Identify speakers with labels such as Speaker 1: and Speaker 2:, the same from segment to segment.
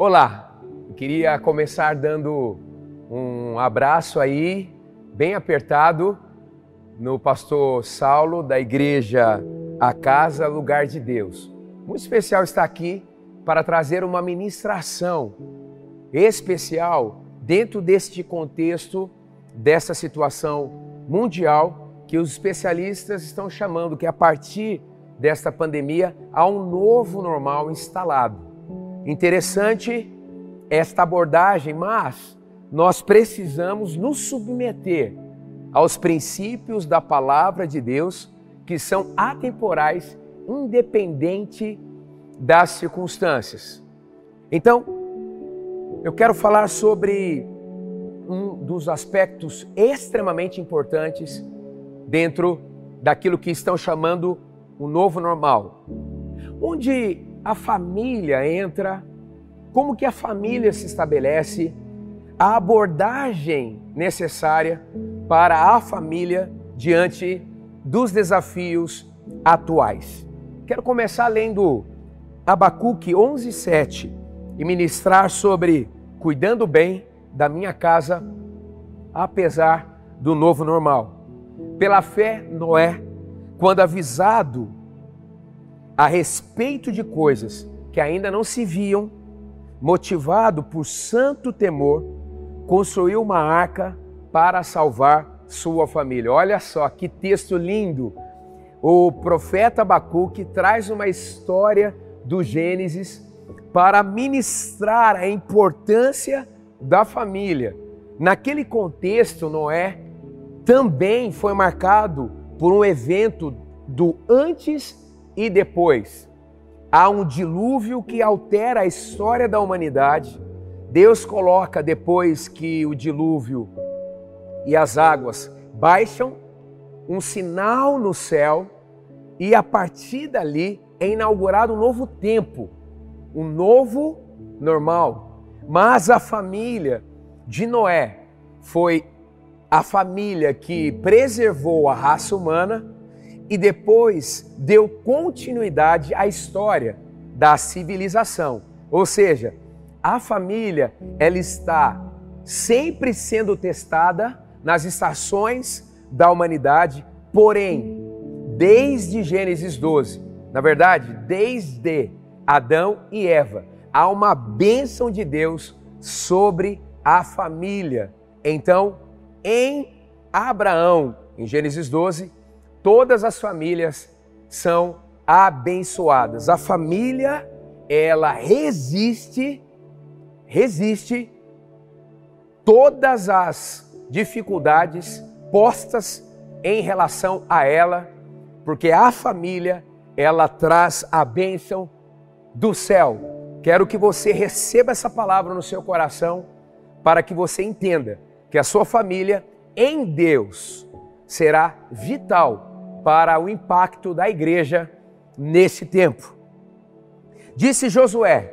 Speaker 1: Olá, queria começar dando um abraço aí, bem apertado, no pastor Saulo, da igreja A Casa Lugar de Deus. Muito especial estar aqui para trazer uma ministração especial dentro deste contexto, dessa situação mundial que os especialistas estão chamando que a partir desta pandemia há um novo normal instalado. Interessante esta abordagem, mas nós precisamos nos submeter aos princípios da palavra de Deus que são atemporais, independente das circunstâncias. Então, eu quero falar sobre um dos aspectos extremamente importantes dentro daquilo que estão chamando o novo normal, onde a família entra, como que a família se estabelece, a abordagem necessária para a família diante dos desafios atuais. Quero começar lendo Abacuque 11:7 e ministrar sobre cuidando bem da minha casa apesar do novo normal. Pela fé, Noé, quando avisado a respeito de coisas que ainda não se viam, motivado por santo temor, construiu uma arca para salvar sua família. Olha só que texto lindo! O profeta Abacuque traz uma história do Gênesis para ministrar a importância da família. Naquele contexto, Noé também foi marcado por um evento do antes e depois. Há um dilúvio que altera a história da humanidade. Deus coloca depois que o dilúvio e as águas baixam um sinal no céu e a partir dali é inaugurado um novo tempo, um novo normal. Mas a família de Noé foi a família que preservou a raça humana e depois deu continuidade à história da civilização. Ou seja, a família ela está sempre sendo testada nas estações da humanidade, porém, desde Gênesis 12, na verdade, desde Adão e Eva, há uma bênção de Deus sobre a família. Então, em Abraão, em Gênesis 12, todas as famílias são abençoadas. A família, ela resiste, resiste todas as dificuldades postas em relação a ela, porque a família, ela traz a bênção do céu. Quero que você receba essa palavra no seu coração para que você entenda que a sua família em Deus será vital para o impacto da igreja nesse tempo. Disse Josué: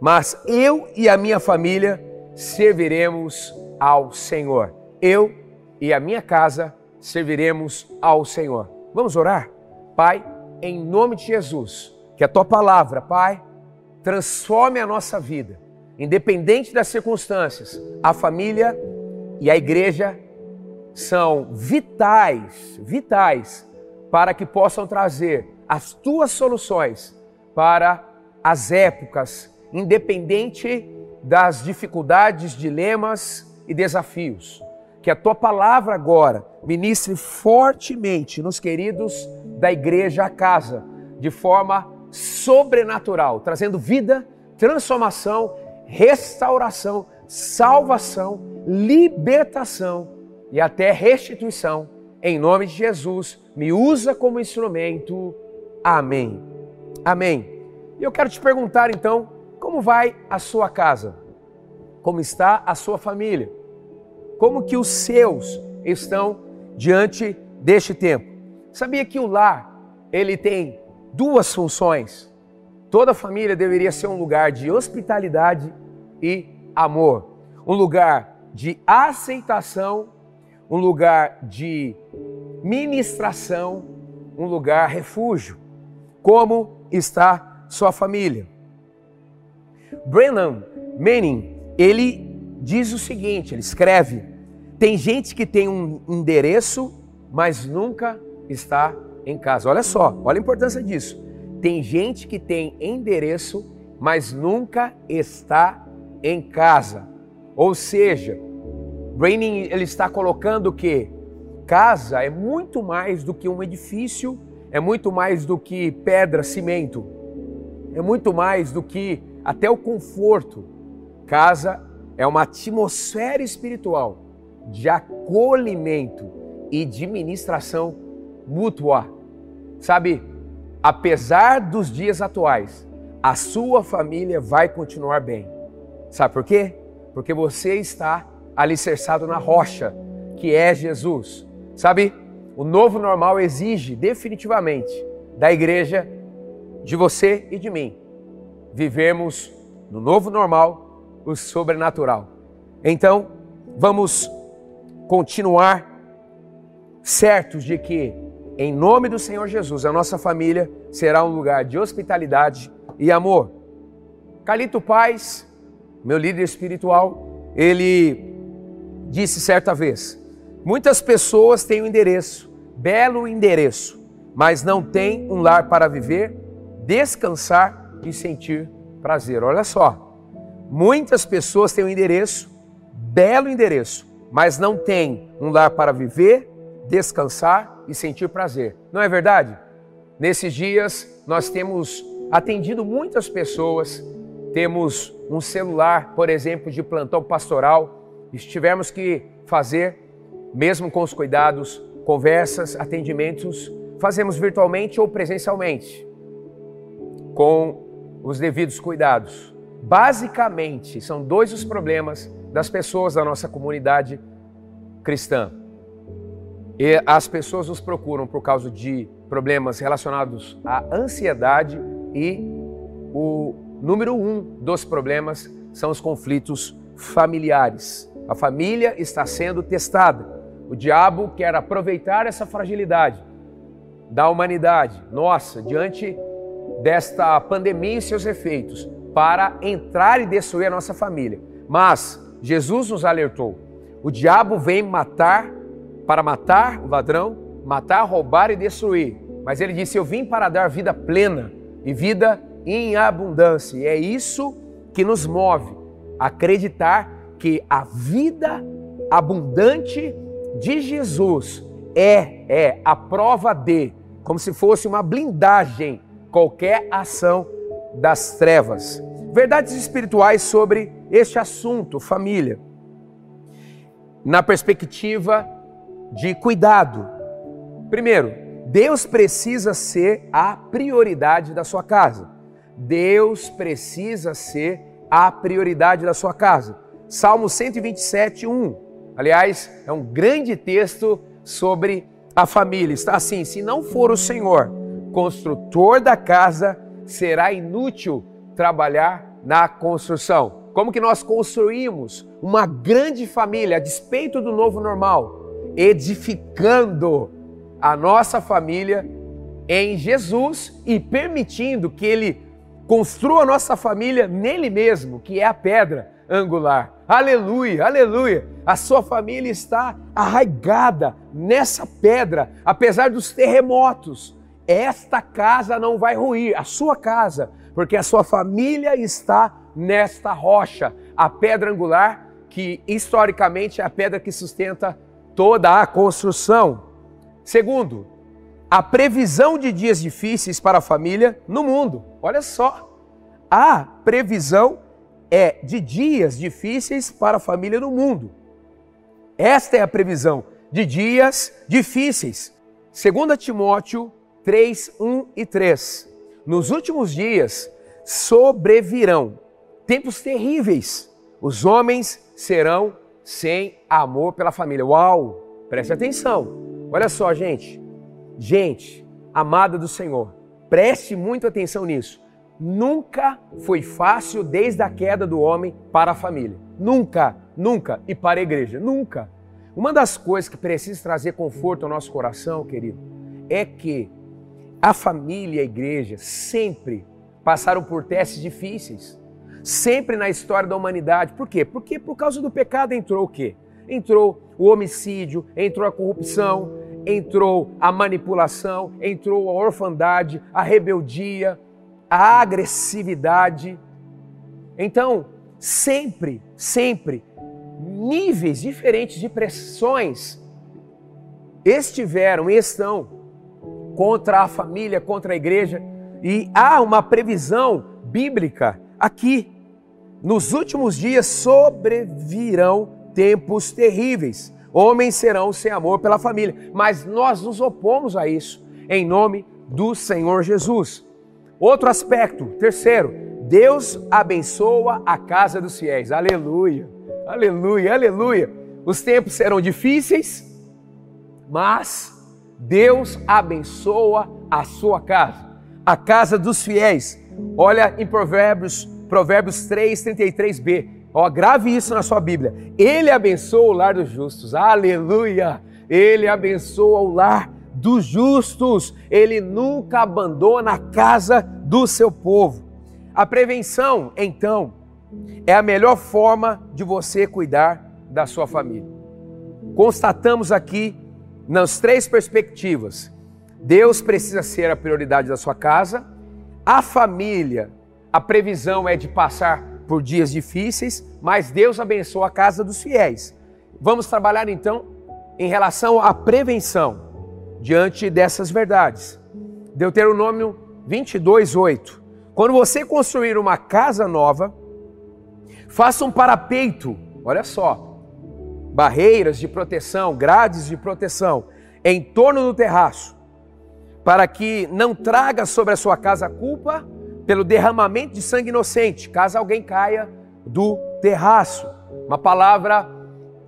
Speaker 1: Mas eu e a minha família serviremos ao Senhor eu e a minha casa serviremos ao Senhor. Vamos orar? Pai, em nome de Jesus, que a tua palavra, Pai, transforme a nossa vida, independente das circunstâncias. A família e a igreja são vitais, vitais para que possam trazer as tuas soluções para as épocas, independente das dificuldades, dilemas e desafios que a tua palavra agora ministre fortemente nos queridos da igreja casa, de forma sobrenatural, trazendo vida, transformação, restauração, salvação, libertação e até restituição. Em nome de Jesus, me usa como instrumento. Amém. Amém. E eu quero te perguntar então, como vai a sua casa? Como está a sua família? como que os seus estão diante deste tempo. Sabia que o lar, ele tem duas funções. Toda família deveria ser um lugar de hospitalidade e amor, um lugar de aceitação, um lugar de ministração, um lugar refúgio. Como está sua família? Brennan Manning, ele diz o seguinte, ele escreve: tem gente que tem um endereço, mas nunca está em casa. Olha só, olha a importância disso. Tem gente que tem endereço, mas nunca está em casa. Ou seja, Braining ele está colocando que casa é muito mais do que um edifício, é muito mais do que pedra, cimento, é muito mais do que até o conforto. Casa é uma atmosfera espiritual de acolhimento e de ministração mútua. Sabe, apesar dos dias atuais, a sua família vai continuar bem. Sabe por quê? Porque você está alicerçado na rocha, que é Jesus. Sabe, o novo normal exige definitivamente da igreja, de você e de mim, vivermos no novo normal o sobrenatural. Então, vamos continuar certos de que, em nome do Senhor Jesus, a nossa família será um lugar de hospitalidade e amor. Calito Paz, meu líder espiritual, ele disse certa vez: muitas pessoas têm um endereço, belo endereço, mas não têm um lar para viver, descansar e sentir prazer. Olha só, muitas pessoas têm um endereço, belo endereço, mas não têm um lar para viver, descansar e sentir prazer. Não é verdade? Nesses dias nós temos atendido muitas pessoas, temos um celular, por exemplo, de plantão pastoral, e tivermos que fazer, mesmo com os cuidados, conversas, atendimentos, fazemos virtualmente ou presencialmente, com os devidos cuidados. Basicamente, são dois os problemas das pessoas da nossa comunidade cristã. E as pessoas nos procuram por causa de problemas relacionados à ansiedade e o número um dos problemas são os conflitos familiares. A família está sendo testada. O diabo quer aproveitar essa fragilidade da humanidade, nossa, diante desta pandemia e seus efeitos, para entrar e destruir a nossa família. Mas Jesus nos alertou: o diabo vem matar, para matar o ladrão, matar, roubar e destruir. Mas ele disse: Eu vim para dar vida plena e vida em abundância. E é isso que nos move acreditar que a vida abundante de Jesus é é a prova de, como se fosse uma blindagem qualquer ação das trevas. Verdades espirituais sobre este assunto, família, na perspectiva de cuidado. Primeiro, Deus precisa ser a prioridade da sua casa. Deus precisa ser a prioridade da sua casa. Salmo 127, 1. Aliás, é um grande texto sobre a família. Está assim: se não for o Senhor, construtor da casa, será inútil trabalhar na construção. Como que nós construímos uma grande família a despeito do novo normal? Edificando a nossa família em Jesus e permitindo que Ele construa a nossa família nele mesmo, que é a pedra angular. Aleluia, aleluia. A sua família está arraigada nessa pedra, apesar dos terremotos. Esta casa não vai ruir, a sua casa, porque a sua família está nesta rocha, a pedra angular, que historicamente é a pedra que sustenta toda a construção. Segundo, a previsão de dias difíceis para a família no mundo. Olha só, a previsão é de dias difíceis para a família no mundo. Esta é a previsão de dias difíceis. 2 Timóteo 3, 1 e 3. Nos últimos dias sobrevirão tempos terríveis. Os homens serão sem amor pela família. Uau! Preste atenção. Olha só, gente. Gente, amada do Senhor, preste muita atenção nisso. Nunca foi fácil desde a queda do homem para a família. Nunca, nunca. E para a igreja, nunca. Uma das coisas que precisa trazer conforto ao nosso coração, querido, é que a família e a igreja sempre passaram por testes difíceis. sempre na história da humanidade. Por quê? Porque por causa do pecado entrou o quê? Entrou o homicídio, entrou a corrupção, entrou a manipulação, entrou a orfandade, a rebeldia, a agressividade. Então, sempre, sempre, níveis diferentes de pressões estiveram e estão contra a família, contra a igreja, e há uma previsão bíblica aqui. Nos últimos dias sobrevirão tempos terríveis. Homens serão sem amor pela família, mas nós nos opomos a isso em nome do Senhor Jesus. Outro aspecto, terceiro, Deus abençoa a casa dos fiéis. Aleluia, aleluia, aleluia. Os tempos serão difíceis, mas Deus abençoa a sua casa, a casa dos fiéis. Olha em Provérbios, Provérbios 3, 33b. Ó, grave isso na sua Bíblia. Ele abençoa o lar dos justos. Aleluia! Ele abençoa o lar dos justos. Ele nunca abandona a casa do seu povo. A prevenção, então, é a melhor forma de você cuidar da sua família. Constatamos aqui nas três perspectivas. Deus precisa ser a prioridade da sua casa, a família, a previsão é de passar por dias difíceis, mas Deus abençoa a casa dos fiéis. Vamos trabalhar então em relação à prevenção diante dessas verdades. Deuteronômio 22, 8. Quando você construir uma casa nova, faça um parapeito, olha só, barreiras de proteção, grades de proteção em torno do terraço, para que não traga sobre a sua casa culpa pelo derramamento de sangue inocente, caso alguém caia do terraço. Uma palavra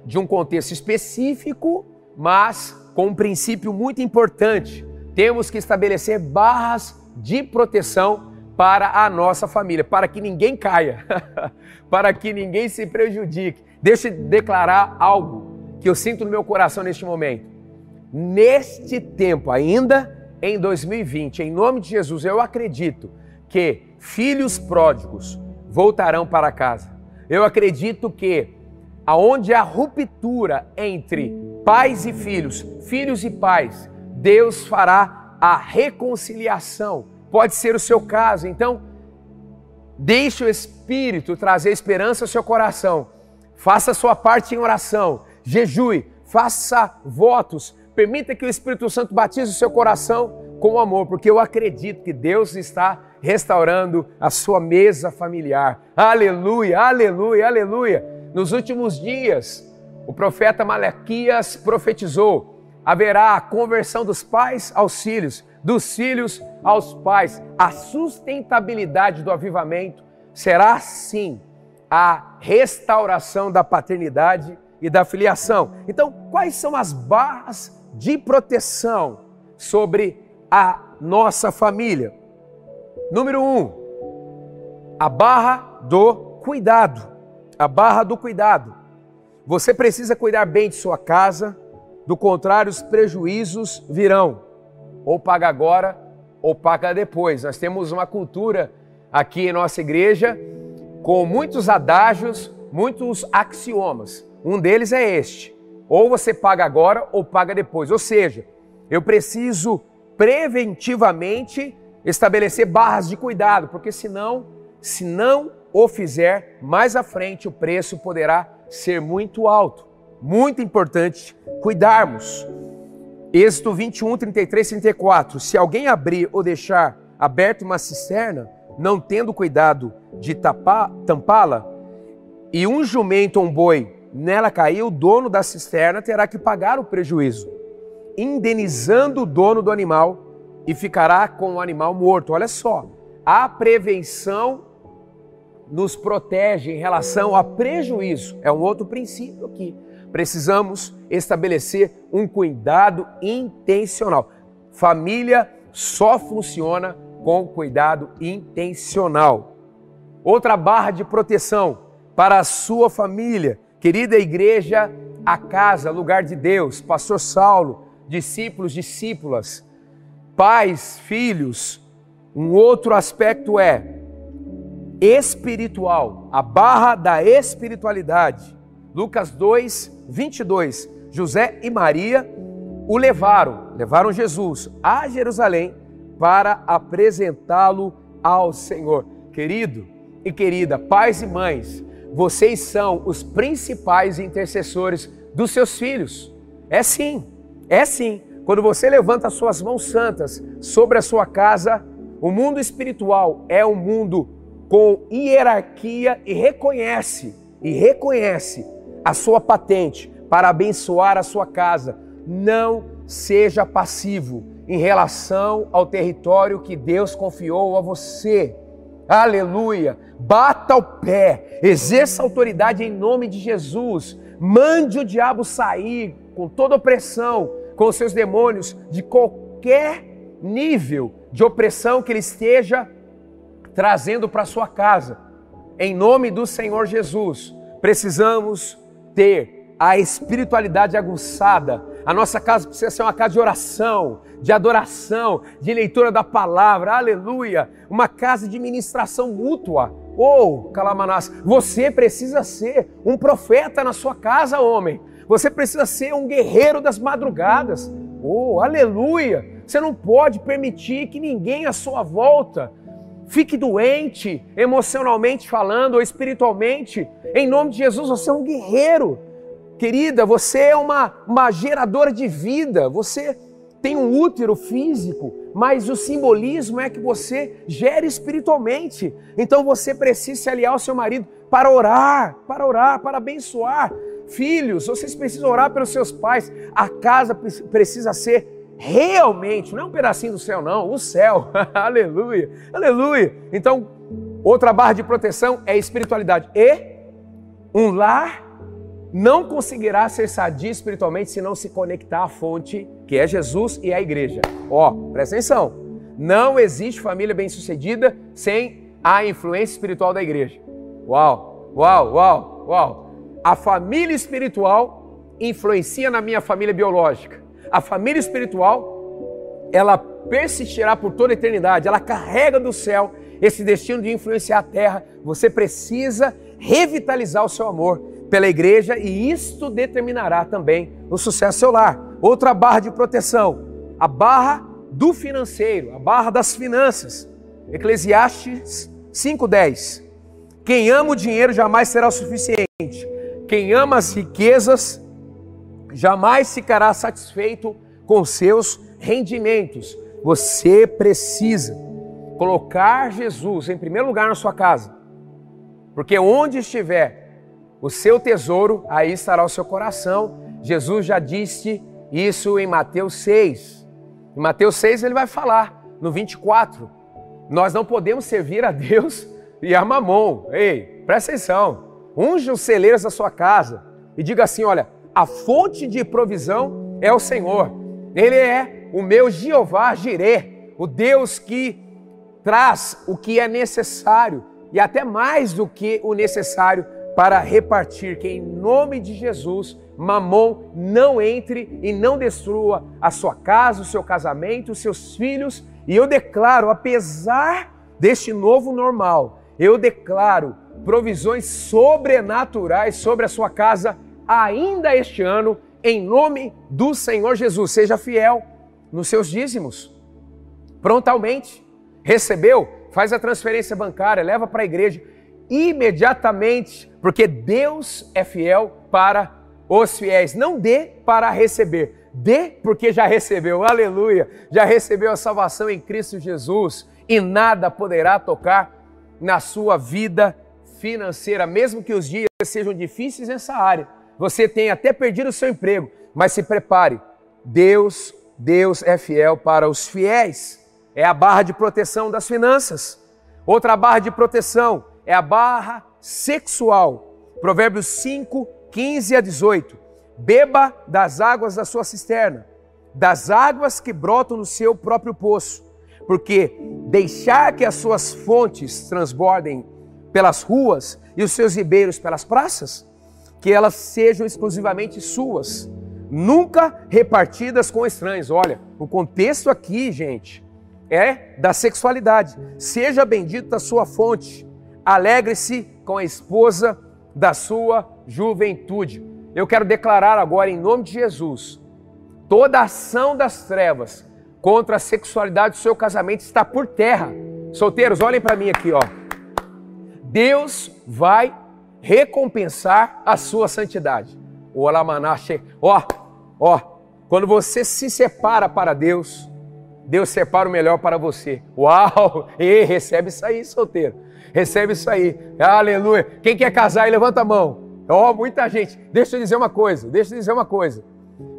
Speaker 1: de um contexto específico, mas com um princípio muito importante. Temos que estabelecer barras de proteção para a nossa família, para que ninguém caia, para que ninguém se prejudique. Deixa eu declarar algo que eu sinto no meu coração neste momento. Neste tempo, ainda em 2020, em nome de Jesus, eu acredito que filhos pródigos voltarão para casa. Eu acredito que aonde há ruptura entre pais e filhos, filhos e pais, Deus fará a reconciliação. Pode ser o seu caso. Então, deixe o Espírito trazer esperança ao seu coração faça a sua parte em oração, jejue, faça votos, permita que o Espírito Santo batize o seu coração com amor, porque eu acredito que Deus está restaurando a sua mesa familiar. Aleluia, aleluia, aleluia. Nos últimos dias, o profeta Malaquias profetizou: haverá a conversão dos pais aos filhos, dos filhos aos pais. A sustentabilidade do avivamento será assim a restauração da paternidade e da filiação. Então, quais são as barras de proteção sobre a nossa família? Número um, a barra do cuidado. A barra do cuidado. Você precisa cuidar bem de sua casa, do contrário, os prejuízos virão. Ou paga agora, ou paga depois. Nós temos uma cultura aqui em nossa igreja com muitos adágios, muitos axiomas. Um deles é este: ou você paga agora ou paga depois. Ou seja, eu preciso preventivamente estabelecer barras de cuidado, porque senão, se não o fizer, mais à frente o preço poderá ser muito alto. Muito importante cuidarmos. Êxodo 21, 33, 34. Se alguém abrir ou deixar aberta uma cisterna, não tendo cuidado de tampá-la, e um jumento ou um boi nela cair, o dono da cisterna terá que pagar o prejuízo, indenizando o dono do animal e ficará com o animal morto. Olha só, a prevenção nos protege em relação a prejuízo. É um outro princípio aqui. Precisamos estabelecer um cuidado intencional. Família só funciona com cuidado intencional. Outra barra de proteção para a sua família, querida igreja, a casa, lugar de Deus, Pastor Saulo, discípulos, discípulas, pais, filhos. Um outro aspecto é espiritual, a barra da espiritualidade. Lucas 2, 22. José e Maria o levaram, levaram Jesus a Jerusalém para apresentá-lo ao Senhor. Querido e querida, pais e mães, vocês são os principais intercessores dos seus filhos. É sim, é sim. Quando você levanta as suas mãos santas sobre a sua casa, o mundo espiritual é um mundo com hierarquia e reconhece, e reconhece a sua patente para abençoar a sua casa. Não seja passivo em relação ao território que Deus confiou a você. Aleluia! Bata o pé, exerça autoridade em nome de Jesus. Mande o diabo sair com toda opressão, com os seus demônios, de qualquer nível de opressão que ele esteja trazendo para sua casa. Em nome do Senhor Jesus, precisamos ter a espiritualidade aguçada. A nossa casa precisa ser uma casa de oração, de adoração, de leitura da palavra, aleluia. Uma casa de ministração mútua. Oh, Calamanás, você precisa ser um profeta na sua casa, homem. Você precisa ser um guerreiro das madrugadas. Oh, aleluia. Você não pode permitir que ninguém à sua volta fique doente, emocionalmente falando ou espiritualmente. Em nome de Jesus, você é um guerreiro. Querida, você é uma, uma geradora de vida, você tem um útero físico, mas o simbolismo é que você gere espiritualmente. Então você precisa se aliar ao seu marido para orar, para orar, para abençoar. Filhos, vocês precisam orar pelos seus pais. A casa precisa ser realmente, não é um pedacinho do céu, não, o céu. aleluia, aleluia. Então, outra barra de proteção é espiritualidade. E um lar não conseguirá ser sadio espiritualmente se não se conectar à fonte, que é Jesus e a igreja. Ó, presta atenção. Não existe família bem-sucedida sem a influência espiritual da igreja. Uau, uau, uau, uau. A família espiritual influencia na minha família biológica a família espiritual, ela persistirá por toda a eternidade, ela carrega do céu esse destino de influenciar a terra. Você precisa revitalizar o seu amor pela igreja e isto determinará também o sucesso seu lar. Outra barra de proteção, a barra do financeiro, a barra das finanças. Eclesiastes 5:10. Quem ama o dinheiro jamais será o suficiente. Quem ama as riquezas jamais ficará satisfeito com seus rendimentos. Você precisa colocar Jesus em primeiro lugar na sua casa, porque onde estiver o seu tesouro, aí estará o seu coração. Jesus já disse isso em Mateus 6. Em Mateus 6 ele vai falar, no 24, nós não podemos servir a Deus e a mamon. Ei, presta atenção. Unge os celeiros da sua casa e diga assim: olha, a fonte de provisão é o Senhor. Ele é o meu Jeová Jireh, o Deus que traz o que é necessário e até mais do que o necessário para repartir. Que em nome de Jesus, Mamon não entre e não destrua a sua casa, o seu casamento, os seus filhos. E eu declaro, apesar deste novo normal, eu declaro provisões sobrenaturais sobre a sua casa ainda este ano, em nome do Senhor Jesus. Seja fiel nos seus dízimos. Prontamente. Recebeu? Faz a transferência bancária, leva para a igreja imediatamente, porque Deus é fiel para os fiéis. Não dê para receber, dê porque já recebeu. Aleluia! Já recebeu a salvação em Cristo Jesus e nada poderá tocar na sua vida financeira, mesmo que os dias sejam difíceis nessa área você tem até perdido o seu emprego, mas se prepare. Deus, Deus é fiel para os fiéis. É a barra de proteção das finanças. Outra barra de proteção é a barra sexual. Provérbios 5, 15 a 18. Beba das águas da sua cisterna, das águas que brotam no seu próprio poço, porque deixar que as suas fontes transbordem pelas ruas e os seus ribeiros pelas praças, que elas sejam exclusivamente suas, nunca repartidas com estranhos. Olha, o contexto aqui, gente, é da sexualidade. Seja bendita a sua fonte, Alegre-se com a esposa da sua juventude. Eu quero declarar agora, em nome de Jesus, toda ação das trevas contra a sexualidade do seu casamento está por terra. Solteiros, olhem para mim aqui, ó. Deus vai recompensar a sua santidade. O Olamanache, ó, ó, quando você se separa para Deus, Deus separa o melhor para você. Uau! E recebe isso aí, solteiro. Recebe isso aí. Aleluia. Quem quer casar levanta a mão. Ó, oh, muita gente. Deixa eu dizer uma coisa. Deixa eu dizer uma coisa.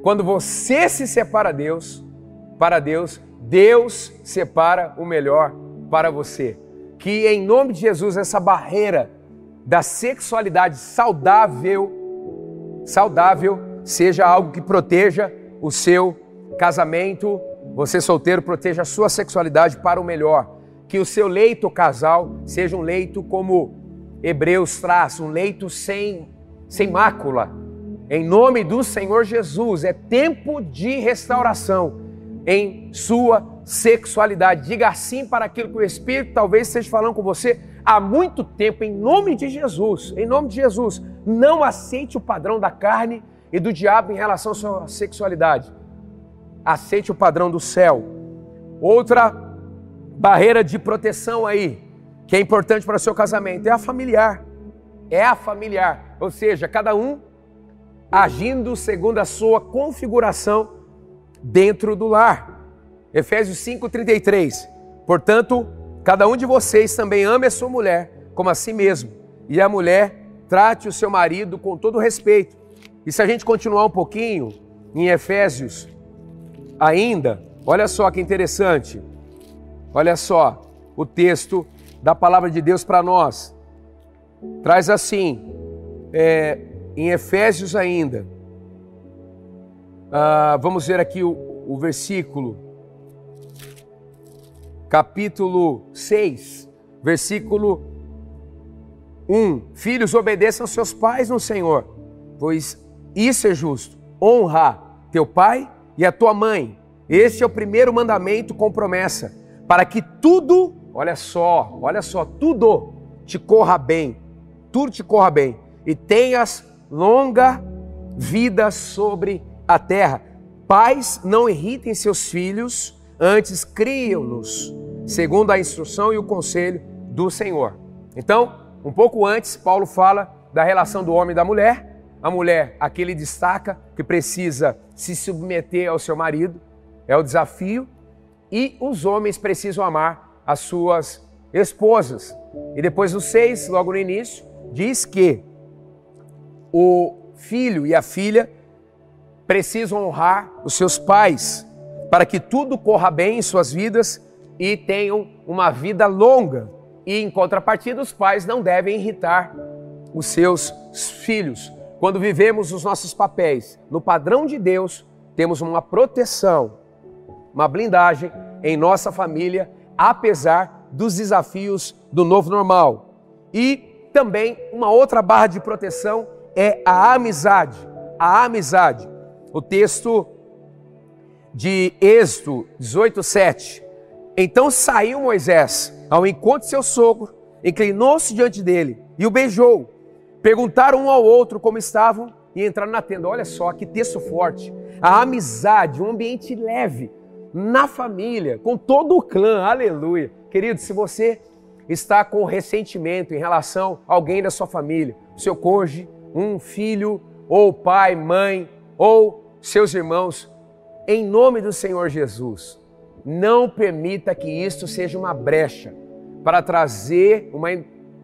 Speaker 1: Quando você se separa Deus, para Deus, Deus separa o melhor para você. Que em nome de Jesus essa barreira da sexualidade saudável, saudável, seja algo que proteja o seu casamento, você solteiro proteja a sua sexualidade para o melhor. Que o seu leito casal seja um leito como Hebreus traz, um leito sem, sem mácula. Em nome do Senhor Jesus, é tempo de restauração em sua sexualidade. Diga sim para aquilo que o Espírito talvez esteja falando com você há muito tempo, em nome de Jesus. Em nome de Jesus, não aceite o padrão da carne e do diabo em relação à sua sexualidade aceite o padrão do céu. Outra barreira de proteção aí, que é importante para o seu casamento, é a familiar. É a familiar, ou seja, cada um agindo segundo a sua configuração dentro do lar. Efésios 5:33. Portanto, cada um de vocês também ame a sua mulher como a si mesmo, e a mulher trate o seu marido com todo respeito. E se a gente continuar um pouquinho em Efésios ainda, olha só que interessante. Olha só o texto da palavra de Deus para nós. Traz assim, é, em Efésios ainda. Ah, vamos ver aqui o, o versículo, capítulo 6, versículo 1. Filhos, obedeçam seus pais no Senhor, pois isso é justo. Honra teu pai e a tua mãe. Este é o primeiro mandamento com promessa, para que tudo, olha só, olha só, tudo te corra bem, tudo te corra bem e tenhas longa vida sobre a terra. Pais, não irritem seus filhos, antes criam-nos, segundo a instrução e o conselho do Senhor. Então, um pouco antes, Paulo fala da relação do homem e da mulher, a mulher, aqui ele destaca que precisa se submeter ao seu marido, é o desafio, e os homens precisam amar as suas esposas. E depois no 6, logo no início, diz que o filho e a filha precisam honrar os seus pais para que tudo corra bem em suas vidas e tenham uma vida longa. E em contrapartida, os pais não devem irritar os seus filhos. Quando vivemos os nossos papéis no padrão de Deus, temos uma proteção, uma blindagem em nossa família, apesar dos desafios do novo normal. E também uma outra barra de proteção é a amizade. A amizade. O texto de Êxodo 18:7. Então saiu Moisés ao encontro de seu sogro, inclinou-se diante dele e o beijou. Perguntaram um ao outro como estavam e entraram na tenda. Olha só que texto forte. A amizade, um ambiente leve na família, com todo o clã. Aleluia. Querido, se você está com ressentimento em relação a alguém da sua família, seu cônjuge, um filho, ou pai, mãe, ou seus irmãos, em nome do Senhor Jesus, não permita que isto seja uma brecha para trazer uma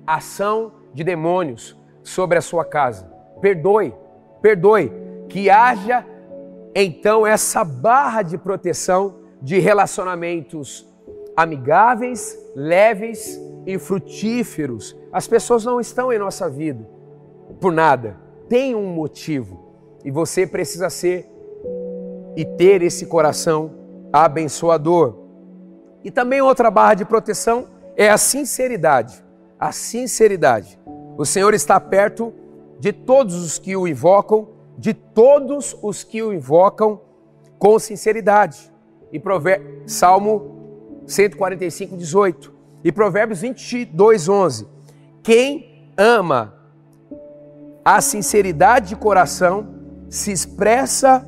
Speaker 1: ação de demônios, sobre a sua casa. Perdoe, perdoe, que haja então essa barra de proteção de relacionamentos amigáveis, leves e frutíferos. As pessoas não estão em nossa vida por nada, tem um motivo e você precisa ser e ter esse coração abençoador. E também outra barra de proteção é a sinceridade. A sinceridade. O Senhor está perto de todos os que o invocam, de todos os que o invocam com sinceridade. E. Salmo 145, 18. E Provérbios 22, 11. quem ama a sinceridade de coração, se expressa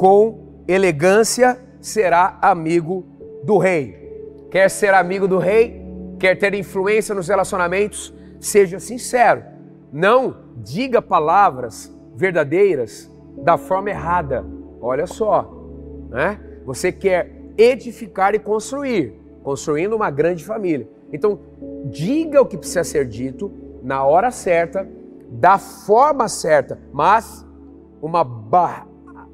Speaker 1: com elegância, será amigo do rei. Quer ser amigo do rei? Quer ter influência nos relacionamentos? Seja sincero. Não diga palavras verdadeiras da forma errada. Olha só, né? Você quer edificar e construir, construindo uma grande família. Então, diga o que precisa ser dito na hora certa, da forma certa, mas uma bar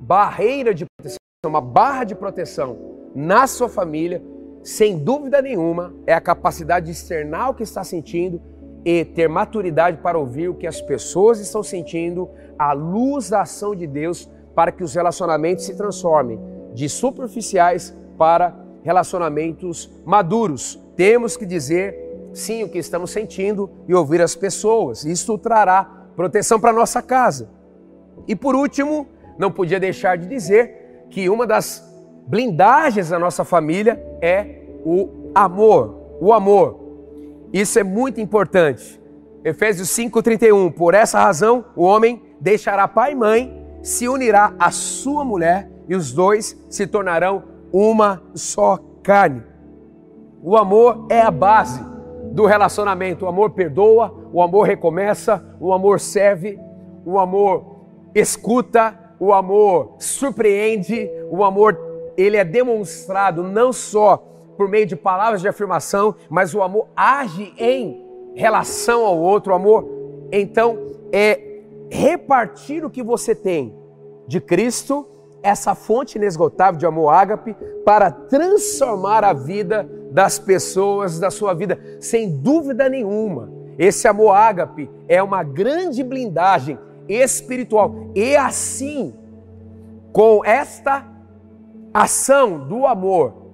Speaker 1: barreira de proteção, uma barra de proteção na sua família, sem dúvida nenhuma, é a capacidade de externar o que está sentindo e ter maturidade para ouvir o que as pessoas estão sentindo à luz da ação de Deus para que os relacionamentos se transformem de superficiais para relacionamentos maduros. Temos que dizer sim o que estamos sentindo e ouvir as pessoas. Isso trará proteção para nossa casa. E por último, não podia deixar de dizer que uma das blindagens da nossa família é o amor. O amor. Isso é muito importante. Efésios 5:31. Por essa razão, o homem deixará pai e mãe, se unirá à sua mulher e os dois se tornarão uma só carne. O amor é a base do relacionamento. O amor perdoa, o amor recomeça, o amor serve, o amor escuta, o amor surpreende, o amor ele é demonstrado não só por meio de palavras de afirmação, mas o amor age em relação ao outro. O amor, então, é repartir o que você tem de Cristo, essa fonte inesgotável de amor ágape, para transformar a vida das pessoas, da sua vida, sem dúvida nenhuma. Esse amor ágape é uma grande blindagem espiritual. E assim, com esta ação do amor,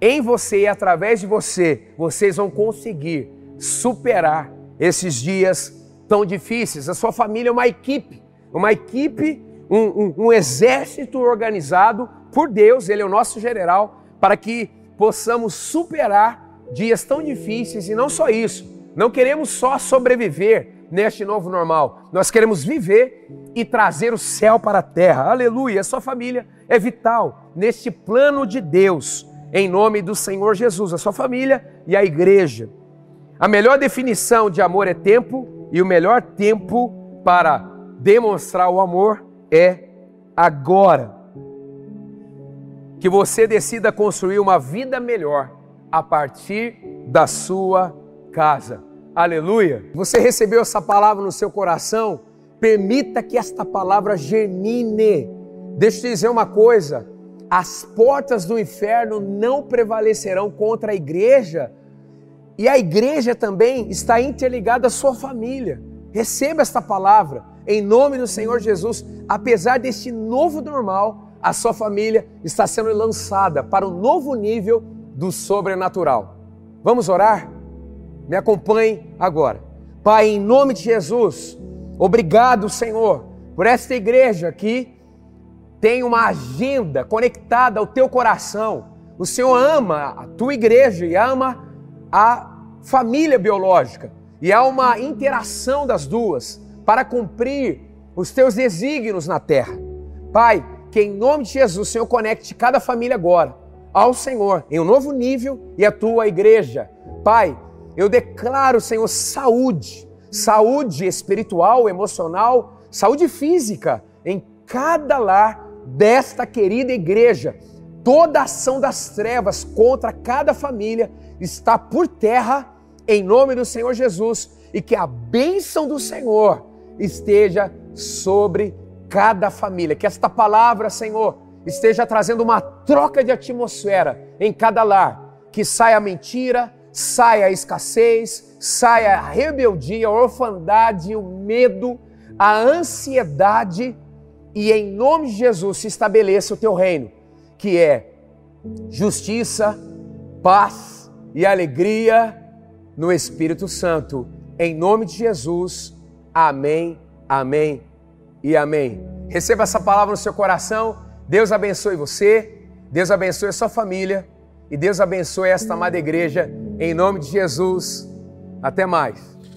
Speaker 1: em você e através de você, vocês vão conseguir superar esses dias tão difíceis. A sua família é uma equipe, uma equipe, um, um, um exército organizado por Deus, Ele é o nosso general, para que possamos superar dias tão difíceis e não só isso. Não queremos só sobreviver neste novo normal. Nós queremos viver e trazer o céu para a terra. Aleluia! Sua família é vital neste plano de Deus em nome do Senhor Jesus, a sua família e a igreja. A melhor definição de amor é tempo, e o melhor tempo para demonstrar o amor é agora. Que você decida construir uma vida melhor a partir da sua casa. Aleluia! Você recebeu essa palavra no seu coração? Permita que esta palavra germine. Deixa eu te dizer uma coisa as portas do inferno não prevalecerão contra a igreja. E a igreja também está interligada à sua família. Receba esta palavra em nome do Senhor Jesus. Apesar deste novo normal, a sua família está sendo lançada para um novo nível do sobrenatural. Vamos orar? Me acompanhe agora. Pai, em nome de Jesus, obrigado, Senhor, por esta igreja aqui tem uma agenda conectada ao teu coração. O Senhor ama a tua igreja e ama a família biológica. E há uma interação das duas para cumprir os teus desígnios na terra. Pai, que em nome de Jesus o Senhor conecte cada família agora ao Senhor em um novo nível e a tua igreja. Pai, eu declaro, Senhor, saúde, saúde espiritual, emocional, saúde física em cada lar desta querida igreja. Toda ação das trevas contra cada família está por terra em nome do Senhor Jesus e que a bênção do Senhor esteja sobre cada família. Que esta palavra, Senhor, esteja trazendo uma troca de atmosfera em cada lar. Que saia mentira, saia a escassez, saia a rebeldia, a orfandade, o medo, a ansiedade e em nome de Jesus se estabeleça o teu reino, que é justiça, paz e alegria no Espírito Santo. Em nome de Jesus, amém, amém e amém. Receba essa palavra no seu coração. Deus abençoe você, Deus abençoe a sua família e Deus abençoe esta amada igreja. Em nome de Jesus, até mais.